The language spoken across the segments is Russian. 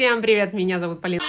Всем привет, меня зовут Полина.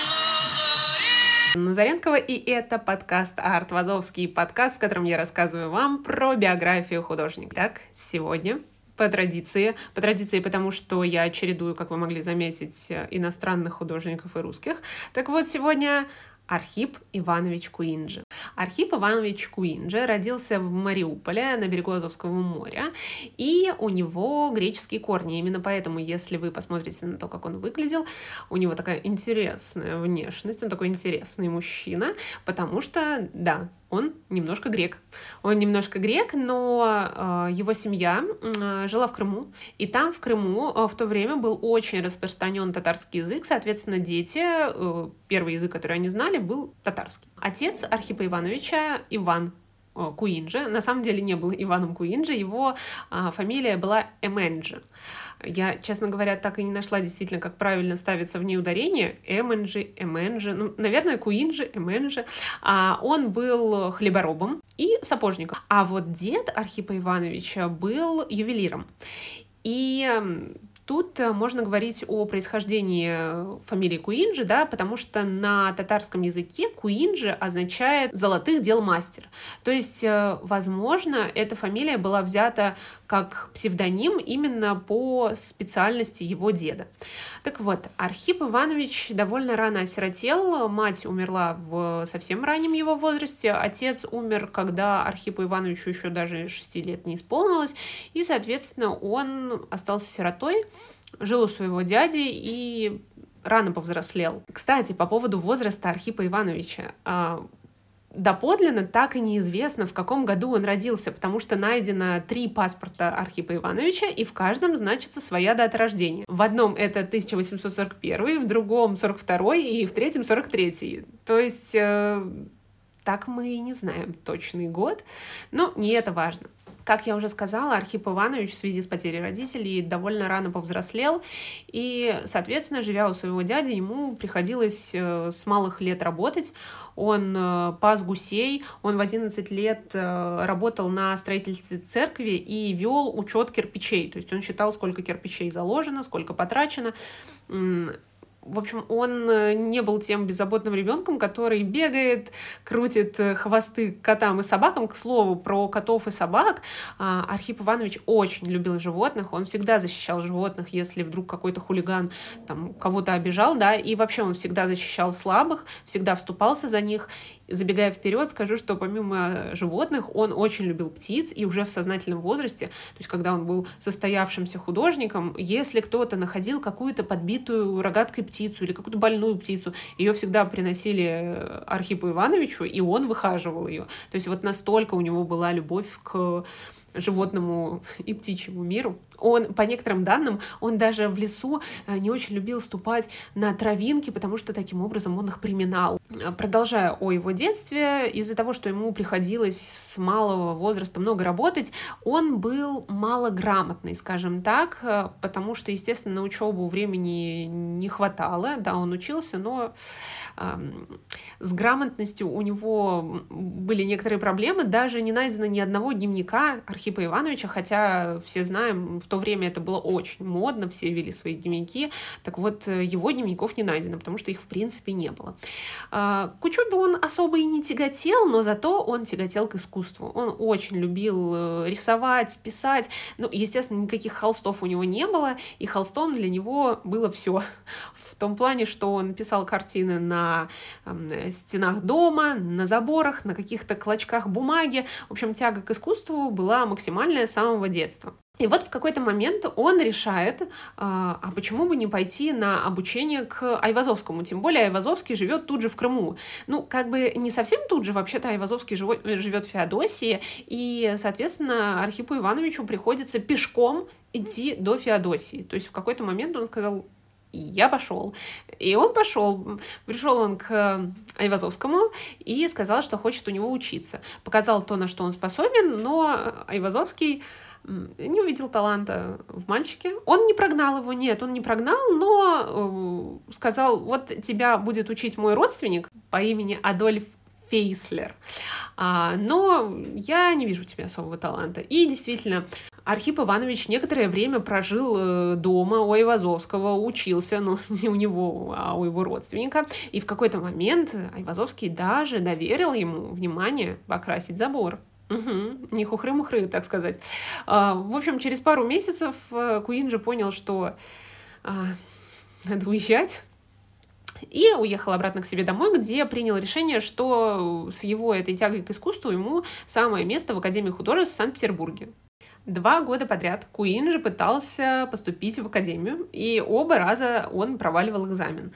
Назаренкова, и это подкаст «Арт Вазовский», подкаст, в котором я рассказываю вам про биографию художника. Так, сегодня по традиции. По традиции, потому что я чередую, как вы могли заметить, иностранных художников и русских. Так вот, сегодня Архип Иванович Куинджи. Архип Иванович Куинджи родился в Мариуполе на берегу Азовского моря, и у него греческие корни. Именно поэтому, если вы посмотрите на то, как он выглядел, у него такая интересная внешность, он такой интересный мужчина, потому что, да, он немножко грек. Он немножко грек, но э, его семья э, жила в Крыму, и там в Крыму э, в то время был очень распространен татарский язык, соответственно, дети, э, первый язык, который они знали, был татарский. Отец Архипа Ивановича Иван э, Куинджи, на самом деле не был Иваном Куинджи, его э, фамилия была Эменджи. Я, честно говоря, так и не нашла действительно, как правильно ставится в ней ударение. Эменджи, Эменджи, ну, наверное, Куинджи, Эменджи. А он был хлеборобом и сапожником. А вот дед Архипа Ивановича был ювелиром. И Тут э, можно говорить о происхождении э, фамилии Куинджи, да, потому что на татарском языке Куинджи означает «золотых дел мастер». То есть, э, возможно, эта фамилия была взята как псевдоним именно по специальности его деда. Так вот, Архип Иванович довольно рано осиротел, мать умерла в совсем раннем его возрасте, отец умер, когда Архипу Ивановичу еще даже 6 лет не исполнилось, и, соответственно, он остался сиротой, жил у своего дяди и рано повзрослел. Кстати, по поводу возраста Архипа Ивановича. А, доподлинно так и неизвестно, в каком году он родился, потому что найдено три паспорта Архипа Ивановича, и в каждом значится своя дата рождения. В одном это 1841, в другом 42 и в третьем 43. То есть э, так мы и не знаем точный год, но не это важно. Как я уже сказала, Архип Иванович в связи с потерей родителей довольно рано повзрослел, и, соответственно, живя у своего дяди, ему приходилось э, с малых лет работать. Он э, пас гусей, он в 11 лет э, работал на строительстве церкви и вел учет кирпичей, то есть он считал, сколько кирпичей заложено, сколько потрачено, в общем, он э, не был тем беззаботным ребенком, который бегает, крутит э, хвосты котам и собакам. К слову, про котов и собак а, Архип Иванович очень любил животных, он всегда защищал животных, если вдруг какой-то хулиган там кого-то обижал, да, и вообще он всегда защищал слабых, всегда вступался за них, забегая вперед, скажу, что помимо животных, он очень любил птиц, и уже в сознательном возрасте, то есть когда он был состоявшимся художником, если кто-то находил какую-то подбитую рогаткой птицу или какую-то больную птицу, ее всегда приносили э, Архипу Ивановичу, и он выхаживал ее. То есть вот настолько у него была любовь к животному и птичьему миру. Он, по некоторым данным, он даже в лесу э, не очень любил ступать на травинки, потому что таким образом он их приминал. Продолжая о его детстве, из-за того, что ему приходилось с малого возраста много работать, он был малограмотный, скажем так, э, потому что, естественно, на учебу времени не хватало. Да, он учился, но э, с грамотностью у него были некоторые проблемы. Даже не найдено ни одного дневника Архипа Ивановича, хотя все знаем, в то время это было очень модно, все вели свои дневники. Так вот, его дневников не найдено, потому что их в принципе не было. А, к учебе он особо и не тяготел, но зато он тяготел к искусству. Он очень любил э, рисовать, писать. Ну, естественно, никаких холстов у него не было, и холстом для него было все. В том плане, что он писал картины на стенах дома, на заборах, на каких-то клочках бумаги. В общем, тяга к искусству была максимальная с самого детства. И вот в какой-то момент он решает, а, а почему бы не пойти на обучение к Айвазовскому, тем более Айвазовский живет тут же в Крыму. Ну, как бы не совсем тут же, вообще-то Айвазовский живет в Феодосии, и, соответственно, Архипу Ивановичу приходится пешком идти до Феодосии. То есть в какой-то момент он сказал, я пошел. И он пошел. Пришел он к Айвазовскому и сказал, что хочет у него учиться. Показал то, на что он способен, но Айвазовский не увидел таланта в мальчике. Он не прогнал его, нет, он не прогнал, но э, сказал, вот тебя будет учить мой родственник по имени Адольф Фейслер. А, но я не вижу у тебя особого таланта. И действительно, Архип Иванович некоторое время прожил э, дома у Айвазовского, учился, ну, не у него, а у его родственника. И в какой-то момент Айвазовский даже доверил ему, внимание, покрасить забор. Угу, не хухры-мухры, так сказать. А, в общем, через пару месяцев э, Куинджи понял, что а, надо уезжать, и уехал обратно к себе домой, где принял решение, что с его этой тягой к искусству ему самое место в Академии художеств в Санкт-Петербурге. Два года подряд Куин же пытался поступить в академию, и оба раза он проваливал экзамен.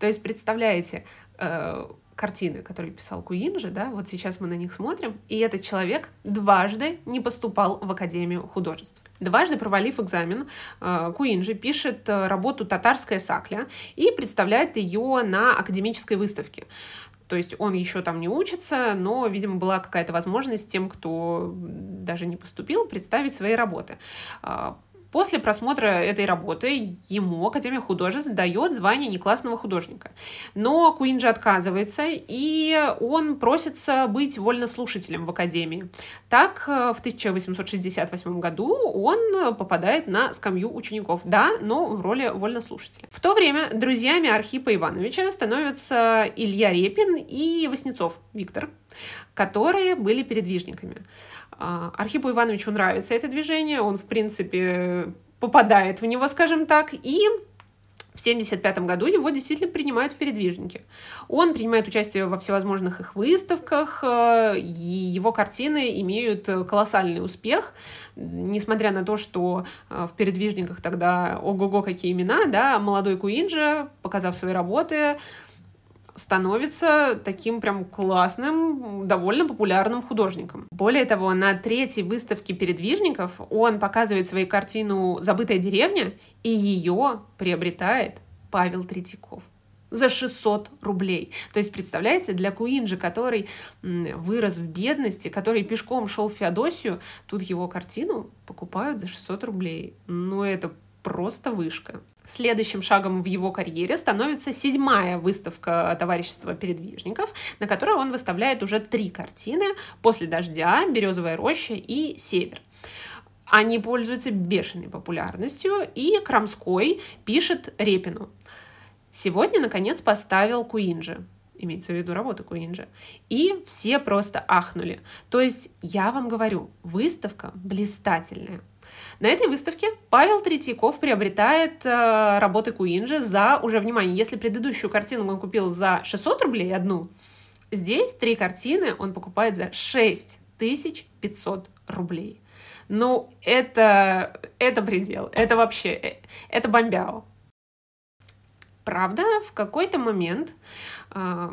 То есть, представляете, э, картины, которые писал Куинджи, да, вот сейчас мы на них смотрим, и этот человек дважды не поступал в Академию художеств. Дважды провалив экзамен, э, Куинджи пишет э, работу «Татарская сакля» и представляет ее на академической выставке. То есть он еще там не учится, но, видимо, была какая-то возможность тем, кто даже не поступил, представить свои работы. После просмотра этой работы ему Академия художеств дает звание неклассного художника. Но Куинджи отказывается, и он просится быть вольнослушателем в Академии. Так, э, в 1868 году он попадает на скамью учеников. Да, но в роли вольнослушателя. В то время друзьями Архипа Ивановича становятся Илья Репин и Васнецов Виктор, которые были передвижниками. А, Архипу Ивановичу нравится это движение, он, в принципе, попадает в него, скажем так, и в 1975 году его действительно принимают в передвижники. Он принимает участие во всевозможных их выставках, э, и его картины имеют колоссальный успех, несмотря на то, что э, в передвижниках тогда ого-го какие имена, да, молодой Куинджи, показав свои работы, становится таким прям классным, довольно популярным художником. Более того, на третьей выставке передвижников он показывает свою картину «Забытая деревня», и ее приобретает Павел Третьяков за 600 рублей. То есть, представляете, для Куинджи, который вырос в бедности, который пешком шел в Феодосию, тут его картину покупают за 600 рублей. Ну, это просто вышка. Следующим шагом в его карьере становится седьмая выставка товарищества передвижников, на которой он выставляет уже три картины «После дождя», «Березовая роща» и «Север». Они пользуются бешеной популярностью, и Крамской пишет Репину. Сегодня, наконец, поставил Куинджи имеется в виду работа Куинджи. И все просто ахнули. То есть, я вам говорю, выставка блистательная. На этой выставке Павел Третьяков приобретает э, работы Куинджи за, уже внимание, если предыдущую картину он купил за 600 рублей одну, здесь три картины он покупает за 6500 рублей. Ну, это, это предел, это вообще, э, это бомбяо. Правда, в какой-то момент э,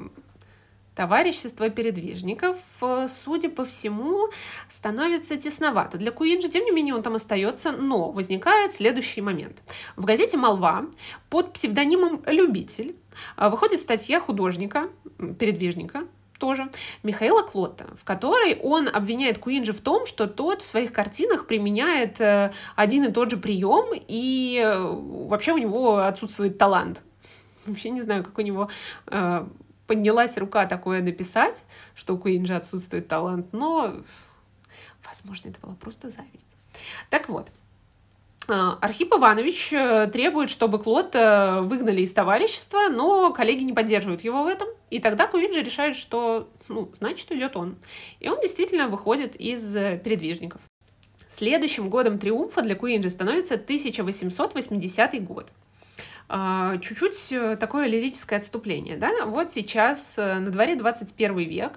товарищество передвижников, э, судя по всему, становится тесновато. Для Куинджи, тем не менее, он там остается, но возникает следующий момент. В газете «Молва» под псевдонимом «Любитель» э, выходит статья художника, передвижника, тоже, Михаила Клотта, в которой он обвиняет Куинджи в том, что тот в своих картинах применяет э, один и тот же прием, и вообще у него отсутствует талант. Вообще не знаю, как у него поднялась рука такое написать, что у Куинджи отсутствует талант, но, возможно, это была просто зависть. Так вот, э, Архип Иванович э, требует, чтобы Клод э, выгнали из товарищества, но коллеги не поддерживают его в этом. И тогда Куинджи решает, что, ну, значит, идет он. И он действительно выходит из передвижников. Следующим годом триумфа для Куинджи становится 1880 год. А, чуть-чуть э, такое лирическое отступление, да, вот сейчас э, на дворе 21 век,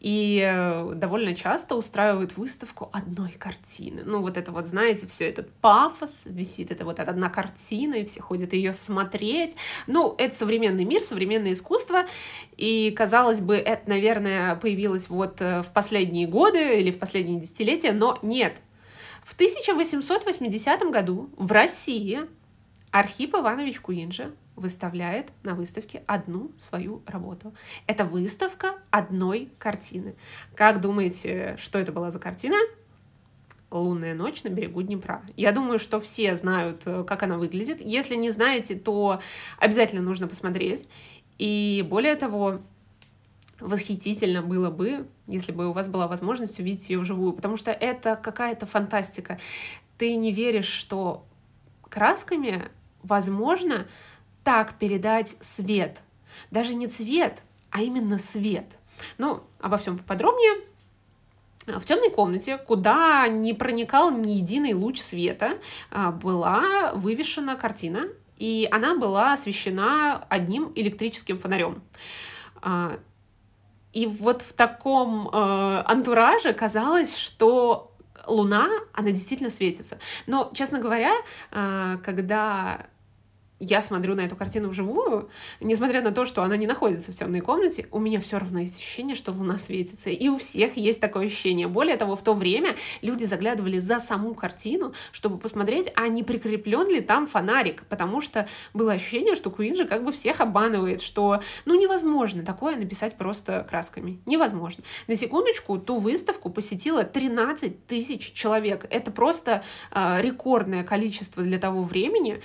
и э, довольно часто устраивают выставку одной картины, ну, вот это вот, знаете, все этот пафос, висит это вот одна картина, и все ходят ее смотреть, ну, это современный мир, современное искусство, и, казалось бы, это, наверное, появилось вот в последние годы или в последние десятилетия, но нет, в 1880 году в России Архип Иванович Куинджи выставляет на выставке одну свою работу. Это выставка одной картины. Как думаете, что это была за картина? «Лунная ночь на берегу Днепра». Я думаю, что все знают, э, как она выглядит. Если не знаете, то обязательно нужно посмотреть. И более того, восхитительно было бы, если бы у вас была возможность увидеть ее вживую, потому что это какая-то фантастика ты не веришь, что красками возможно так передать свет. Даже не цвет, а именно свет. Ну, обо всем поподробнее. В темной комнате, куда не проникал ни единый луч света, а, была вывешена картина, и она была освещена одним электрическим фонарем. А, и вот в таком антураже казалось, что Луна, она действительно светится. Но, честно говоря, когда я смотрю на эту картину вживую, несмотря на то, что она не находится в темной комнате, у меня все равно есть ощущение, что луна светится. И у всех есть такое ощущение. Более того, в то время люди заглядывали за саму картину, чтобы посмотреть, а не прикреплен ли там фонарик, потому что было ощущение, что Куинджи как бы всех обманывает, что ну невозможно такое написать просто красками. Невозможно. На секундочку, ту выставку посетило 13 тысяч человек. Это просто э, рекордное количество для того времени.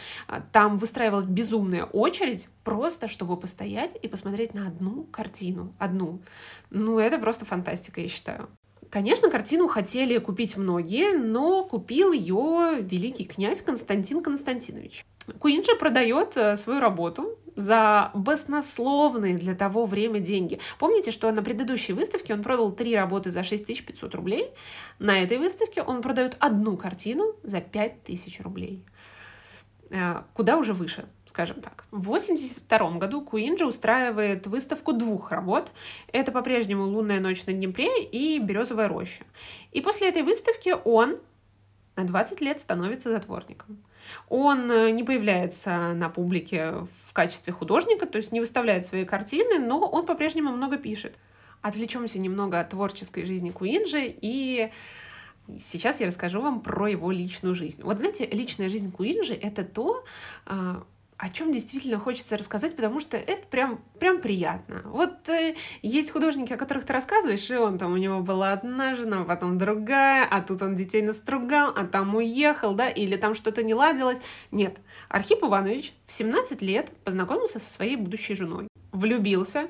Там выстраивались выстраивалась безумная очередь просто, чтобы постоять и посмотреть на одну картину. Одну. Ну, это просто фантастика, я считаю. Конечно, картину хотели купить многие, но купил ее великий князь Константин Константинович. Куинджи продает э, свою работу за баснословные для того время деньги. Помните, что на предыдущей выставке он продал три работы за 6500 рублей? На этой выставке он продает одну картину за 5000 рублей. Э, куда уже выше, скажем так. В 1982 году Куинджи устраивает выставку двух работ. Это по-прежнему «Лунная ночь на Днепре» и «Березовая роща». И после этой выставки он на 20 лет становится затворником. Он э, не появляется на публике в качестве художника, то есть не выставляет свои картины, но он по-прежнему много пишет. Отвлечемся немного от творческой жизни Куинджи и Сейчас я расскажу вам про его личную жизнь. Вот знаете, личная жизнь Куинджи — это то, а, о чем действительно хочется рассказать, потому что это прям, прям приятно. Вот э, есть художники, о которых ты рассказываешь, и он там, у него была одна жена, потом другая, а тут он детей настругал, а там уехал, да, или там что-то не ладилось. Нет, Архип Иванович в 17 лет познакомился со своей будущей женой, влюбился,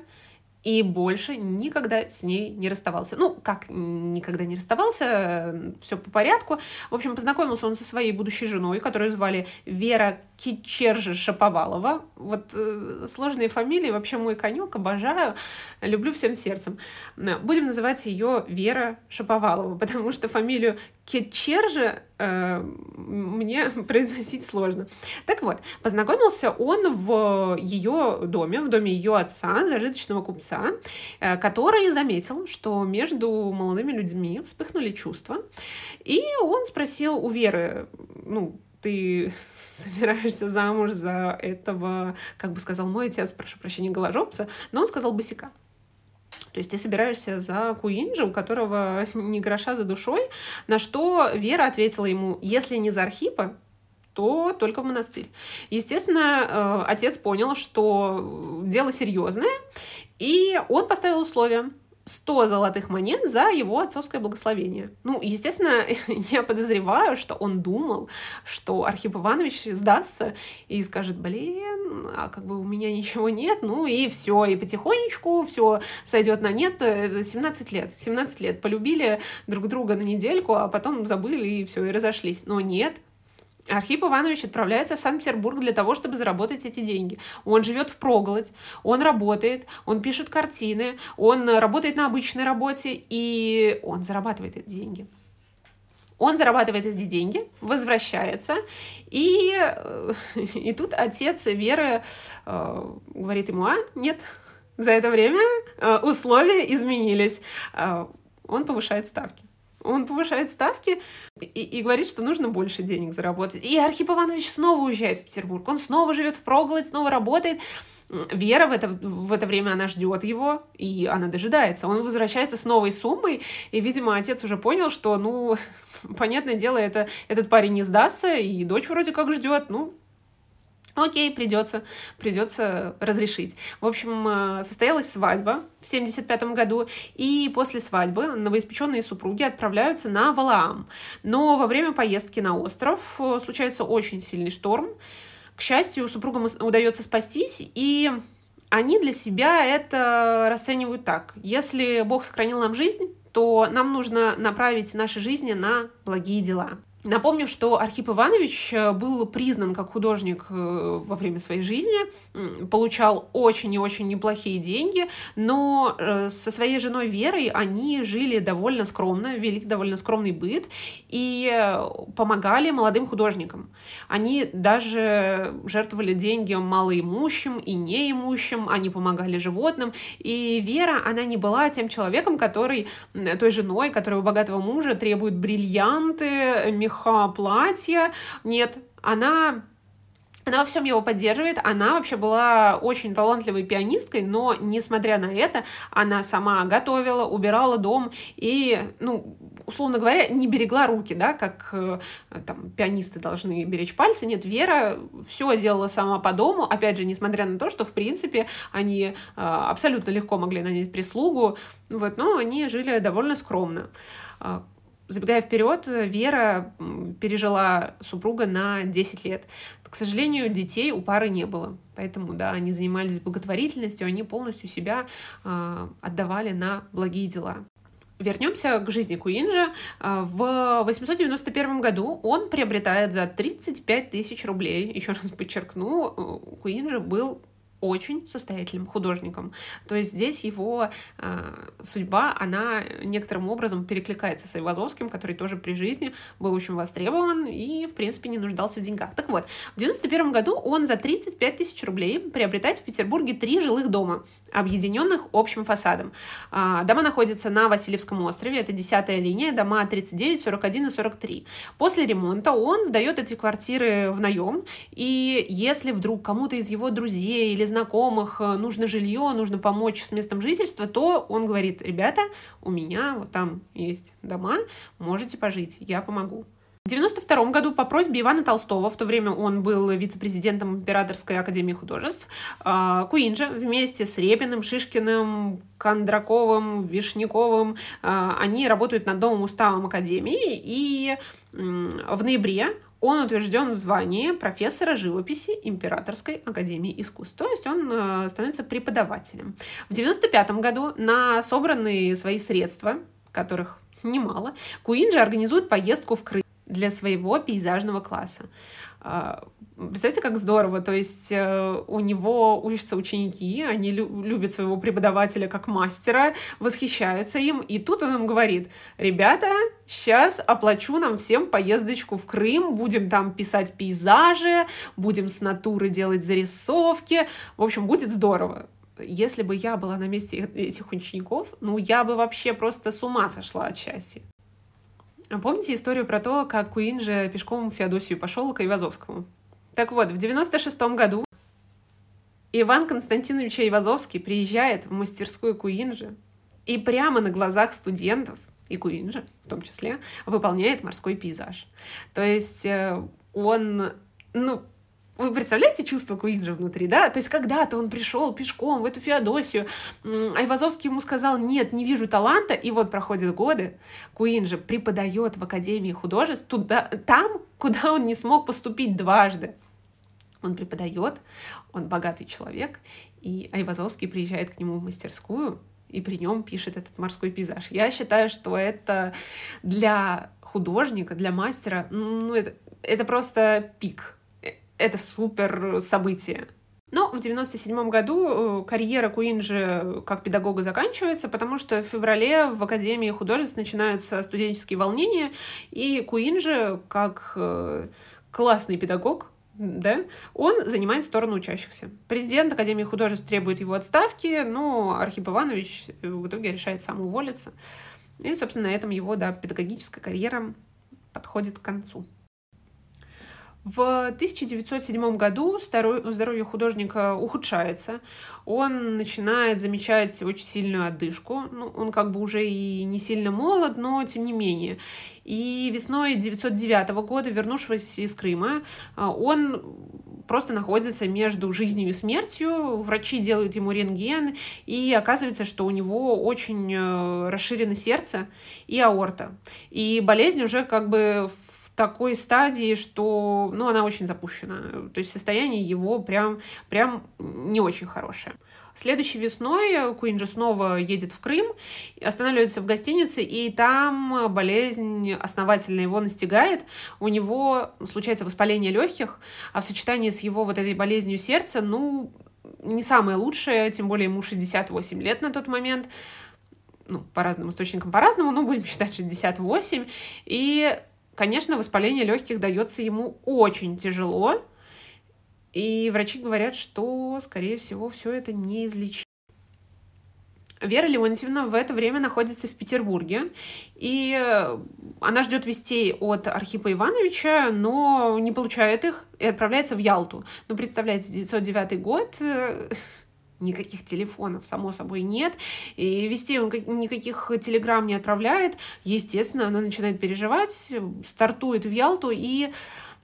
и больше никогда с ней не расставался. Ну, как никогда не расставался, все по порядку. В общем, познакомился он со своей будущей женой, которую звали Вера Кичержи Шаповалова. Вот э, сложные фамилии, вообще мой конек, обожаю, люблю всем сердцем. Будем называть ее Вера Шаповалова, потому что фамилию Кичержи э, мне произносить сложно. Так вот, познакомился он в ее доме, в доме ее отца, зажиточного купца, э, который заметил, что между молодыми людьми вспыхнули чувства, и он спросил у Веры, ну, ты собираешься замуж за этого, как бы сказал мой отец, прошу прощения, голожопца, но он сказал босика. То есть ты собираешься за Куинджи, у которого ни гроша за душой, на что Вера ответила ему, если не за Архипа, то только в монастырь. Естественно, э, отец понял, что дело серьезное, и он поставил условия. 100 золотых монет за его отцовское благословение. Ну, естественно, я подозреваю, что он думал, что Архип Иванович сдастся и скажет, блин, а как бы у меня ничего нет, ну и все, и потихонечку все сойдет на нет. 17 лет, 17 лет полюбили друг друга на недельку, а потом забыли и все, и разошлись. Но нет, Архип Иванович отправляется в Санкт-Петербург для того, чтобы заработать эти деньги. Он живет в проголодь, он работает, он пишет картины, он работает на обычной работе, и он зарабатывает эти деньги. Он зарабатывает эти деньги, возвращается, и, э, и тут отец Веры э, говорит ему, а, нет, за это время э, условия изменились. Э, он повышает ставки. Он повышает ставки и, и говорит, что нужно больше денег заработать. И Архип Иванович снова уезжает в Петербург. Он снова живет в проголодь, снова работает. Вера в это, в это время, она ждет его, и она дожидается. Он возвращается с новой суммой, и, видимо, отец уже понял, что, ну, понятное дело, это, этот парень не сдастся, и дочь вроде как ждет, ну, Окей, придется, придется разрешить. В общем, э, состоялась свадьба в 75 году, и после свадьбы новоиспеченные супруги отправляются на Валаам. Но во время поездки на остров э, случается очень сильный шторм. К счастью, супругам удается спастись, и они для себя это расценивают так. Если Бог сохранил нам жизнь, то нам нужно направить наши жизни на благие дела. Напомню, что Архип Иванович э, был признан как художник э, во время своей жизни, получал очень и очень неплохие деньги, но э, со своей женой Верой они жили довольно скромно, вели довольно скромный быт и помогали молодым художникам. Они даже жертвовали деньги малоимущим и неимущим, они помогали животным, и Вера, она не была тем человеком, который, той женой, которая у богатого мужа требует бриллианты, меха, платья. Нет, она она во всем его поддерживает. Она вообще была очень талантливой пианисткой, но, несмотря на это, она сама готовила, убирала дом и, ну, условно говоря, не берегла руки, да, как э, там пианисты должны беречь пальцы. Нет, Вера все делала сама по дому, опять же, несмотря на то, что, в принципе, они э, абсолютно легко могли нанять прислугу, вот, но они жили довольно скромно. А, Забегая вперед, Вера пережила супруга на 10 лет. К сожалению, детей у пары не было. Поэтому, да, они занимались благотворительностью, они полностью себя э, отдавали на благие дела. Вернемся к жизни Куинджа. В 891 году он приобретает за 35 тысяч рублей, еще раз подчеркну, Куинджа был очень состоятельным художником. То есть здесь его э, судьба, она некоторым образом перекликается с Айвазовским, который тоже при жизни был очень востребован и, в принципе, не нуждался в деньгах. Так вот, в 91 году он за 35 тысяч рублей приобретает в Петербурге три жилых дома, объединенных общим фасадом. Э, дома находятся на Васильевском острове, это десятая линия, дома 39, 41 и 43. После ремонта он сдает эти квартиры в наем, и если вдруг кому-то из его друзей или знакомых э, нужно жилье, нужно помочь с местом жительства, то он говорит, ребята, у меня вот там есть дома, можете пожить, я помогу. В 1992 году по просьбе Ивана Толстого, в то время он был вице-президентом Императорской академии художеств, э, Куинджа вместе с Репиным, Шишкиным, Кондраковым, Вишняковым, э, они работают над новым уставом Академии, и в ноябре он утвержден в звании профессора живописи Императорской академии искусств. То есть он э, становится преподавателем. В 1995 году на собранные свои средства, которых немало, Куинджи организует поездку в Крым для своего пейзажного класса. А, представляете, как здорово, то есть э, у него учатся ученики, они любят своего преподавателя как мастера, восхищаются им, и тут он им говорит, ребята, сейчас оплачу нам всем поездочку в Крым, будем там писать пейзажи, будем с натуры делать зарисовки, в общем, будет здорово если бы я была на месте этих учеников, ну, я бы вообще просто с ума сошла от счастья. Помните историю про то, как Куин же пешком в Феодосию пошел к Ивазовскому? Так вот, в 96 году Иван Константинович Ивазовский приезжает в мастерскую Куинджи и прямо на глазах студентов, и Куинджи в том числе, выполняет морской пейзаж. То есть э, он, ну, вы представляете чувство Куинджа внутри, да? То есть когда-то он пришел пешком в эту Феодосию, Айвазовский ему сказал, нет, не вижу таланта, и вот проходят годы, Куинджи преподает в Академии художеств туда, там, куда он не смог поступить дважды. Он преподает, он богатый человек, и Айвазовский приезжает к нему в мастерскую, и при нем пишет этот морской пейзаж. Я считаю, что это для художника, для мастера, ну, это, это просто пик это супер событие. Но в 97 году э, карьера Куинджи как педагога заканчивается, потому что в феврале в Академии художеств начинаются студенческие волнения, и Куинджи, как э, классный педагог, да, он занимает сторону учащихся. Президент Академии художеств требует его отставки, но Архип Иванович в итоге решает сам уволиться. И, собственно, на этом его да, педагогическая карьера подходит к концу. В 1907 году здоровье художника ухудшается, он начинает замечать очень сильную одышку, ну, он как бы уже и не сильно молод, но тем не менее. И весной 1909 года, вернувшись из Крыма, а, он просто находится между жизнью и смертью. Врачи делают ему рентген, и оказывается, что у него очень э, расширено сердце и аорта. И болезнь уже как бы такой стадии, что, ну, она очень запущена. То есть состояние его прям, прям не очень хорошее. Следующей весной Куинджи снова едет в Крым, останавливается в гостинице, и там болезнь основательно его настигает. У него случается воспаление легких, а в сочетании с его вот этой болезнью сердца, ну, не самое лучшее, тем более ему 68 лет на тот момент. Ну, по разным источникам по-разному, но будем считать 68. И, конечно, воспаление легких дается ему очень тяжело. И врачи говорят, что, скорее всего, все это неизлечимо. Вера Леонтьевна в это время находится в Петербурге, и она ждет вестей от Архипа Ивановича, но не получает их и отправляется в Ялту. Ну, представляете, 909 год, э, никаких телефонов, само собой, нет, и вести он никаких телеграмм не отправляет. Естественно, она начинает переживать, стартует в Ялту, и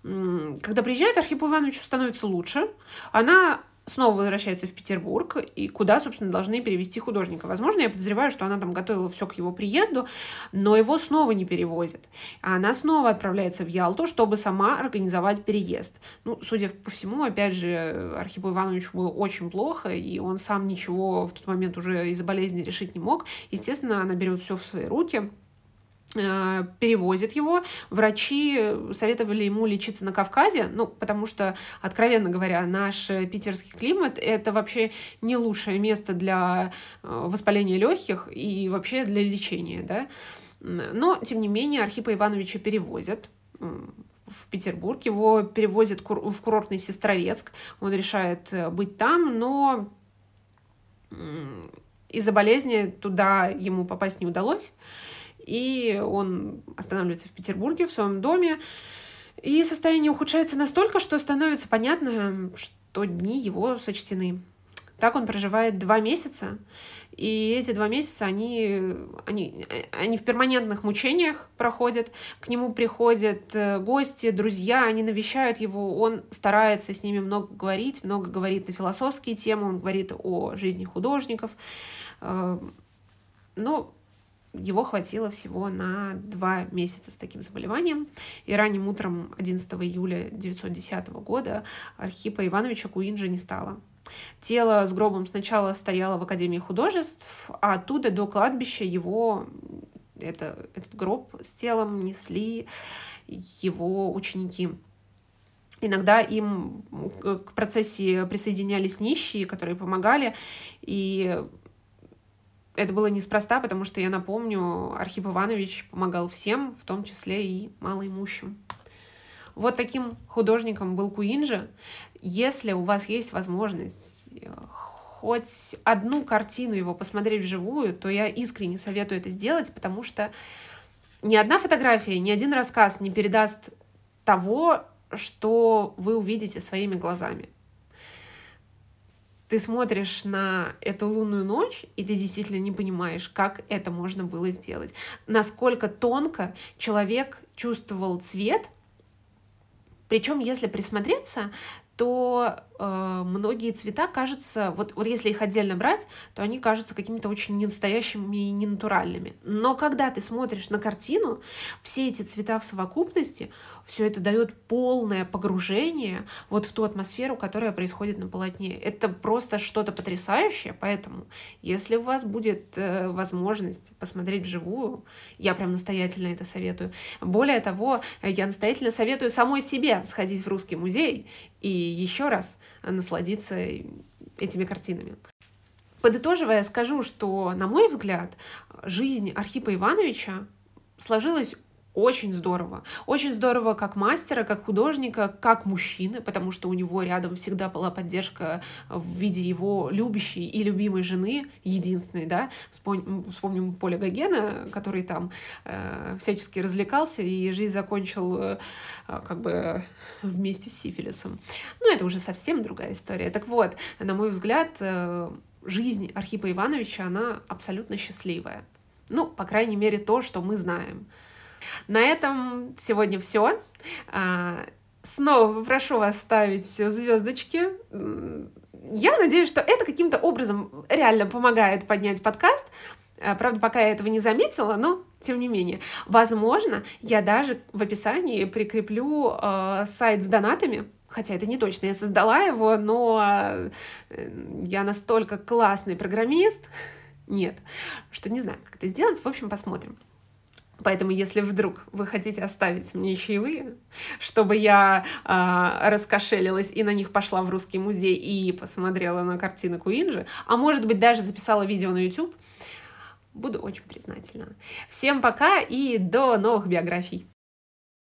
когда приезжает, Архипу Ивановичу становится лучше. Она снова возвращается в Петербург, и куда, собственно, должны перевести художника. Возможно, я подозреваю, что она там готовила все к его приезду, но его снова не перевозят. А она снова отправляется в Ялту, чтобы сама организовать переезд. Ну, судя по всему, опять же, Архипу Ивановичу было очень плохо, и он сам ничего в тот момент уже из-за болезни решить не мог. Естественно, она берет все в свои руки, перевозит его. Врачи советовали ему лечиться на Кавказе, ну, потому что, откровенно говоря, наш питерский климат — это вообще не лучшее место для э, воспаления легких и вообще для лечения, да. Но, тем не менее, Архипа Ивановича перевозят в Петербург, его перевозят в курортный Сестрорецк, он решает э, быть там, но из-за болезни туда ему попасть не удалось, и он останавливается в Петербурге, в своем доме, и состояние ухудшается настолько, что становится понятно, что дни его сочтены. Так он проживает два месяца, и эти два месяца они, они, они в перманентных мучениях проходят. К нему приходят э, гости, друзья, они навещают его, он старается с ними много говорить, много говорит на философские темы, он говорит о жизни художников. Э, но его хватило всего на два месяца с таким заболеванием. И ранним утром 11 июля 1910 года Архипа Ивановича Куинджа не стало. Тело с гробом сначала стояло в Академии художеств, а оттуда до кладбища его это, этот гроб с телом несли его ученики. Иногда им к процессии присоединялись нищие, которые помогали, и это было неспроста, потому что, я напомню, Архип Иванович помогал всем, в том числе и малоимущим. Вот таким художником был Куинджи. Если у вас есть возможность э, хоть одну картину его посмотреть вживую, то я искренне советую это сделать, потому что ни одна фотография, ни один рассказ не передаст того, что вы увидите своими глазами ты смотришь на эту лунную ночь, и ты действительно не понимаешь, как это можно было сделать. Насколько тонко человек чувствовал цвет. Причем, если присмотреться, то многие цвета кажутся, вот, вот если их отдельно брать, то они кажутся какими-то очень ненастоящими и ненатуральными. Но когда ты смотришь на картину, все эти цвета в совокупности, все это дает полное погружение вот в ту атмосферу, которая происходит на полотне. Это просто что-то потрясающее, поэтому если у вас будет э, возможность посмотреть вживую, я прям настоятельно это советую. Более того, я настоятельно советую самой себе сходить в Русский музей и еще раз насладиться этими картинами. Подытоживая, скажу, что, на мой взгляд, жизнь Архипа Ивановича сложилась очень здорово. Очень здорово как мастера, как художника, как мужчины, потому что у него рядом всегда была поддержка в виде его любящей и любимой жены, единственной, да. Вспомним, Поля Гогена, который там э, всячески развлекался и жизнь закончил э, как бы вместе с сифилисом. Но это уже совсем другая история. Так вот, на мой взгляд, э, жизнь Архипа Ивановича, она абсолютно счастливая. Ну, по крайней мере, то, что мы знаем. На этом сегодня все. А, снова попрошу вас ставить звездочки. Я надеюсь, что это каким-то образом реально помогает поднять подкаст. А, правда, пока я этого не заметила, но тем не менее. Возможно, я даже в описании прикреплю э, сайт с донатами, хотя это не точно, я создала его, но э, я настолько классный программист, нет, что не знаю, как это сделать, в общем, посмотрим. Поэтому, если вдруг вы хотите оставить мне чаевые, чтобы я э, раскошелилась и на них пошла в русский музей и посмотрела на картины Куинджи, а может быть даже записала видео на YouTube, буду очень признательна. Всем пока и до новых биографий!